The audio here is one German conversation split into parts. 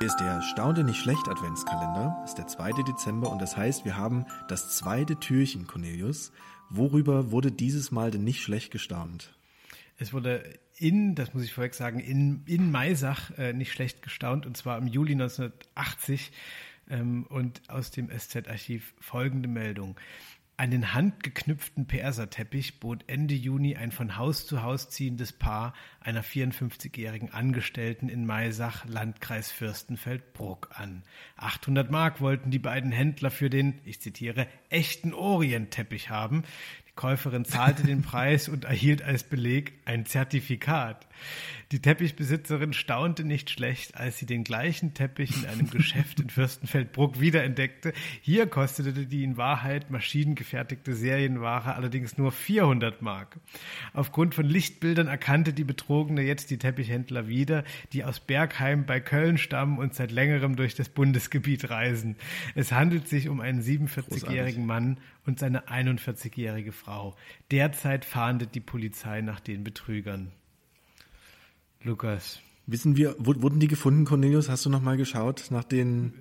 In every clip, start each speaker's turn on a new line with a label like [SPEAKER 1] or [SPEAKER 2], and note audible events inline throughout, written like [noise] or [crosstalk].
[SPEAKER 1] Hier ist der Staunte nicht schlecht Adventskalender. Ist der 2. Dezember und das heißt, wir haben das zweite Türchen, Cornelius. Worüber wurde dieses Mal denn nicht schlecht gestaunt?
[SPEAKER 2] Es wurde in, das muss ich vorweg sagen, in, in Maisach äh, nicht schlecht gestaunt und zwar im Juli 1980 ähm, und aus dem SZ-Archiv folgende Meldung. Einen handgeknüpften Perserteppich bot Ende Juni ein von Haus zu Haus ziehendes Paar einer 54-jährigen Angestellten in Maisach, Landkreis Fürstenfeldbruck an. 800 Mark wollten die beiden Händler für den, ich zitiere, echten Orientteppich haben. Käuferin zahlte den Preis und erhielt als Beleg ein Zertifikat. Die Teppichbesitzerin staunte nicht schlecht, als sie den gleichen Teppich in einem Geschäft in Fürstenfeldbruck wiederentdeckte. Hier kostete die in Wahrheit maschinengefertigte Serienware allerdings nur 400 Mark. Aufgrund von Lichtbildern erkannte die Betrogene jetzt die Teppichhändler wieder, die aus Bergheim bei Köln stammen und seit längerem durch das Bundesgebiet reisen. Es handelt sich um einen 47-jährigen Mann und seine 41-jährige Frau. Derzeit fahndet die Polizei nach den Betrügern. Lukas.
[SPEAKER 1] Wissen wir, wurden die gefunden, Cornelius? Hast du noch mal geschaut nach den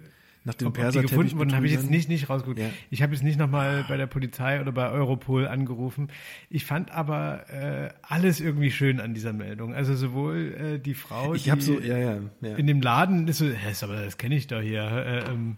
[SPEAKER 1] nach den
[SPEAKER 2] Perser die gefunden wurden, habe ich jetzt nicht nicht rausgeguckt. Ja. Ich habe jetzt nicht nochmal bei der Polizei oder bei Europol angerufen. Ich fand aber äh, alles irgendwie schön an dieser Meldung. Also sowohl äh, die Frau,
[SPEAKER 1] ich die so, ja, ja,
[SPEAKER 2] ja. in dem Laden ist so, hä, aber das kenne ich doch hier. Äh, ähm,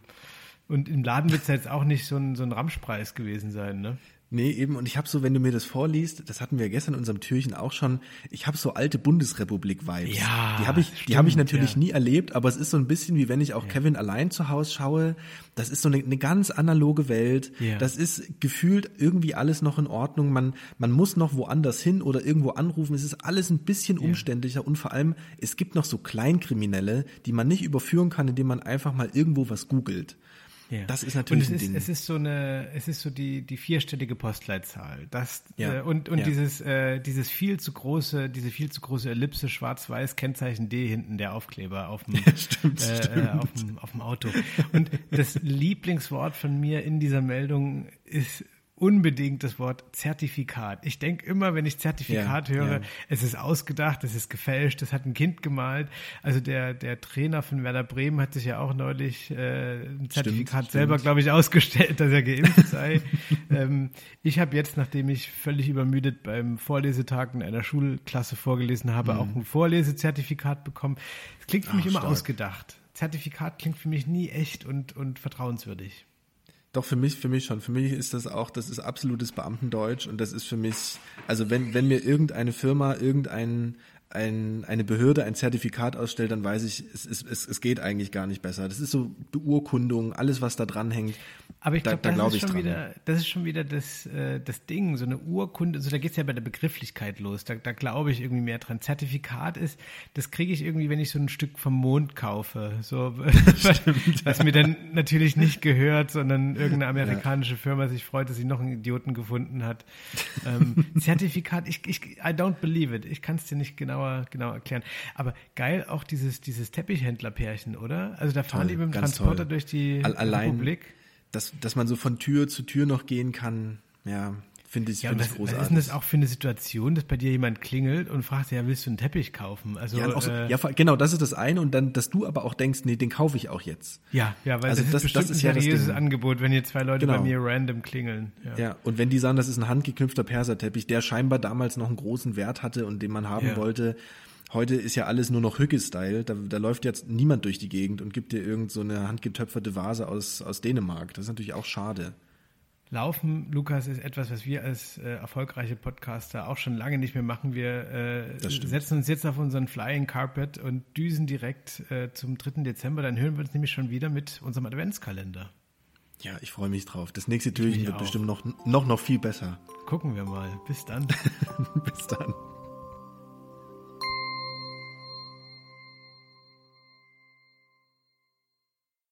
[SPEAKER 2] und im Laden wird es jetzt auch nicht so ein, so ein Ramschpreis gewesen sein, ne?
[SPEAKER 1] Nee, eben, und ich habe so, wenn du mir das vorliest, das hatten wir gestern in unserem Türchen auch schon, ich habe so alte Bundesrepublik-Vibes.
[SPEAKER 2] Ja,
[SPEAKER 1] die habe ich, stimmt, die habe ich natürlich ja. nie erlebt, aber es ist so ein bisschen wie wenn ich auch ja. Kevin allein zu Hause schaue. Das ist so eine, eine ganz analoge Welt. Ja. Das ist gefühlt irgendwie alles noch in Ordnung. Man, man muss noch woanders hin oder irgendwo anrufen. Es ist alles ein bisschen umständlicher und vor allem, es gibt noch so Kleinkriminelle, die man nicht überführen kann, indem man einfach mal irgendwo was googelt.
[SPEAKER 2] Ja. Das ist natürlich und es ist, es ist so eine, es ist so die die vierstellige Postleitzahl. Das ja. äh, und und ja. dieses äh, dieses viel zu große, diese viel zu große Ellipse schwarz-weiß Kennzeichen D hinten der Aufkleber auf dem, [laughs]
[SPEAKER 1] stimmt, äh,
[SPEAKER 2] stimmt. auf dem auf dem Auto. Und das [laughs] Lieblingswort von mir in dieser Meldung ist unbedingt das Wort Zertifikat. Ich denke immer, wenn ich Zertifikat ja, höre, ja. es ist ausgedacht, es ist gefälscht, das hat ein Kind gemalt. Also der, der Trainer von Werder Bremen hat sich ja auch neulich äh, ein Zertifikat stimmt, selber, glaube ich, ausgestellt, dass er geimpft sei. [laughs] ähm, ich habe jetzt, nachdem ich völlig übermüdet beim Vorlesetag in einer Schulklasse vorgelesen habe, mhm. auch ein Vorlesezertifikat bekommen. Es klingt für Ach, mich immer stark. ausgedacht. Zertifikat klingt für mich nie echt und, und vertrauenswürdig.
[SPEAKER 1] Doch, für mich, für mich schon. Für mich ist das auch, das ist absolutes Beamtendeutsch und das ist für mich, also wenn, wenn mir irgendeine Firma, irgendein, ein, eine Behörde ein Zertifikat ausstellt, dann weiß ich, es, es, es, es geht eigentlich gar nicht besser. Das ist so Beurkundung, alles, was da dran hängt.
[SPEAKER 2] Aber ich glaube, da, da glaub das, ist schon wieder, das ist schon wieder das, äh, das Ding, so eine Urkunde, also da geht's ja bei der Begrifflichkeit los. Da, da glaube ich irgendwie mehr dran. Zertifikat ist, das kriege ich irgendwie, wenn ich so ein Stück vom Mond kaufe. So, [laughs] Stimmt, was mir dann natürlich nicht gehört, sondern irgendeine amerikanische ja. Firma sich freut, dass sie noch einen Idioten gefunden hat. Ähm, Zertifikat, ich, ich, I don't believe it. Ich kann es dir nicht genauer, genau erklären. Aber geil auch dieses, dieses Teppichhändlerpärchen, oder? Also da fahren toll, die mit dem Transporter toll. durch die
[SPEAKER 1] Allein, Republik dass, dass man so von Tür zu Tür noch gehen kann, ja, finde ich, ja, find
[SPEAKER 2] was,
[SPEAKER 1] ich großartig.
[SPEAKER 2] Was ist denn das auch für eine Situation, dass bei dir jemand klingelt und fragt, ja, willst du einen Teppich kaufen? Also,
[SPEAKER 1] ja, so, äh, ja, genau, das ist das eine und dann, dass du aber auch denkst, nee, den kaufe ich auch jetzt.
[SPEAKER 2] Ja, ja, weil also das, das ist bestimmt das ist ein seriöses ja Angebot, wenn hier zwei Leute genau. bei mir random klingeln.
[SPEAKER 1] Ja. ja, und wenn die sagen, das ist ein handgeknüpfter Perserteppich, der scheinbar damals noch einen großen Wert hatte und den man haben wollte, Heute ist ja alles nur noch Hücke-Style. Da, da läuft jetzt niemand durch die Gegend und gibt dir irgend so eine handgetöpferte Vase aus, aus Dänemark. Das ist natürlich auch schade.
[SPEAKER 2] Laufen, Lukas, ist etwas, was wir als äh, erfolgreiche Podcaster auch schon lange nicht mehr machen. Wir äh, setzen uns jetzt auf unseren Flying Carpet und düsen direkt äh, zum 3. Dezember. Dann hören wir uns nämlich schon wieder mit unserem Adventskalender.
[SPEAKER 1] Ja, ich freue mich drauf. Das nächste Türchen wird auch. bestimmt noch, noch, noch viel besser.
[SPEAKER 2] Gucken wir mal. Bis dann. [laughs]
[SPEAKER 1] Bis dann.